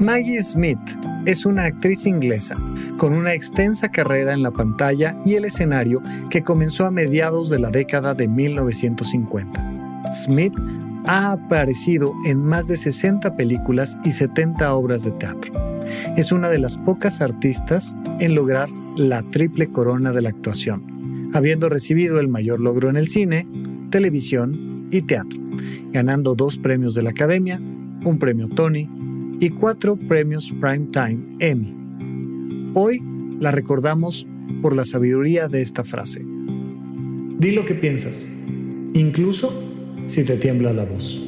Maggie Smith es una actriz inglesa con una extensa carrera en la pantalla y el escenario que comenzó a mediados de la década de 1950. Smith ha aparecido en más de 60 películas y 70 obras de teatro. Es una de las pocas artistas en lograr la triple corona de la actuación, habiendo recibido el mayor logro en el cine, televisión y teatro, ganando dos premios de la Academia, un premio Tony y cuatro premios Primetime Emmy. Hoy la recordamos por la sabiduría de esta frase. Di lo que piensas, incluso si te tiembla la voz.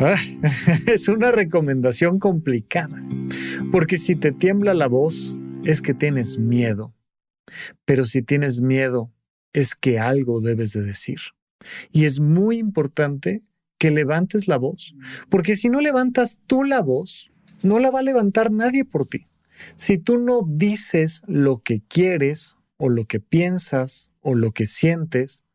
Ah, es una recomendación complicada, porque si te tiembla la voz es que tienes miedo, pero si tienes miedo es que algo debes de decir. Y es muy importante que levantes la voz, porque si no levantas tú la voz, no la va a levantar nadie por ti. Si tú no dices lo que quieres o lo que piensas o lo que sientes,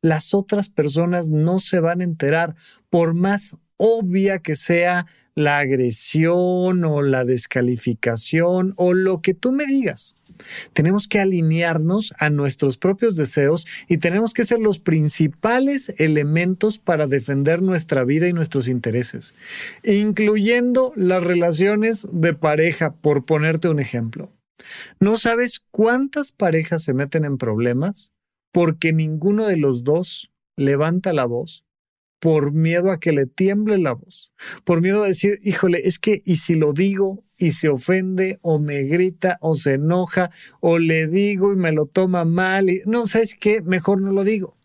las otras personas no se van a enterar, por más obvia que sea la agresión o la descalificación o lo que tú me digas. Tenemos que alinearnos a nuestros propios deseos y tenemos que ser los principales elementos para defender nuestra vida y nuestros intereses, incluyendo las relaciones de pareja, por ponerte un ejemplo. ¿No sabes cuántas parejas se meten en problemas porque ninguno de los dos levanta la voz por miedo a que le tiemble la voz, por miedo a decir, híjole, es que, y si lo digo y se ofende o me grita o se enoja o le digo y me lo toma mal, y no, ¿sabes qué? Mejor no lo digo.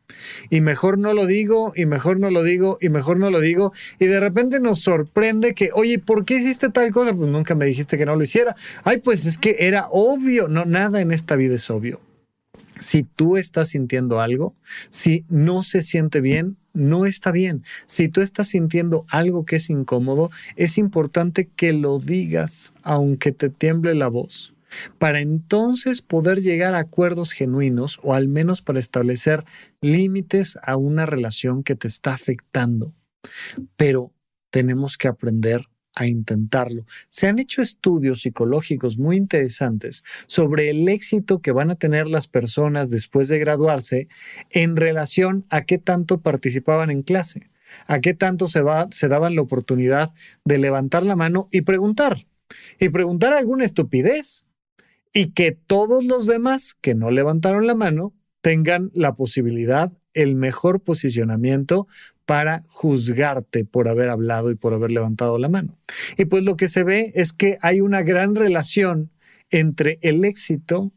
Y mejor no lo digo, y mejor no lo digo, y mejor no lo digo. Y de repente nos sorprende que, oye, ¿por qué hiciste tal cosa? Pues nunca me dijiste que no lo hiciera. Ay, pues es que era obvio. No, nada en esta vida es obvio. Si tú estás sintiendo algo, si no se siente bien, no está bien. Si tú estás sintiendo algo que es incómodo, es importante que lo digas, aunque te tiemble la voz, para entonces poder llegar a acuerdos genuinos o al menos para establecer límites a una relación que te está afectando. Pero tenemos que aprender a intentarlo. Se han hecho estudios psicológicos muy interesantes sobre el éxito que van a tener las personas después de graduarse en relación a qué tanto participaban en clase, a qué tanto se, se daban la oportunidad de levantar la mano y preguntar, y preguntar alguna estupidez, y que todos los demás que no levantaron la mano tengan la posibilidad, el mejor posicionamiento para juzgarte por haber hablado y por haber levantado la mano. Y pues lo que se ve es que hay una gran relación entre el éxito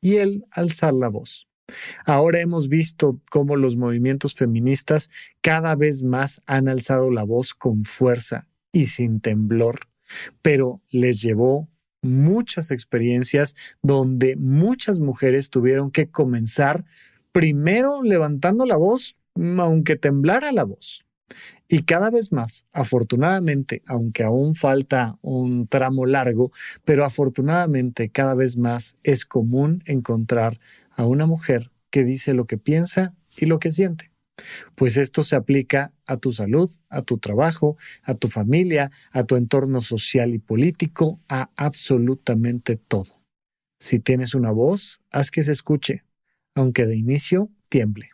y el alzar la voz. Ahora hemos visto cómo los movimientos feministas cada vez más han alzado la voz con fuerza y sin temblor, pero les llevó muchas experiencias donde muchas mujeres tuvieron que comenzar primero levantando la voz aunque temblara la voz. Y cada vez más, afortunadamente, aunque aún falta un tramo largo, pero afortunadamente cada vez más es común encontrar a una mujer que dice lo que piensa y lo que siente. Pues esto se aplica a tu salud, a tu trabajo, a tu familia, a tu entorno social y político, a absolutamente todo. Si tienes una voz, haz que se escuche, aunque de inicio tiemble.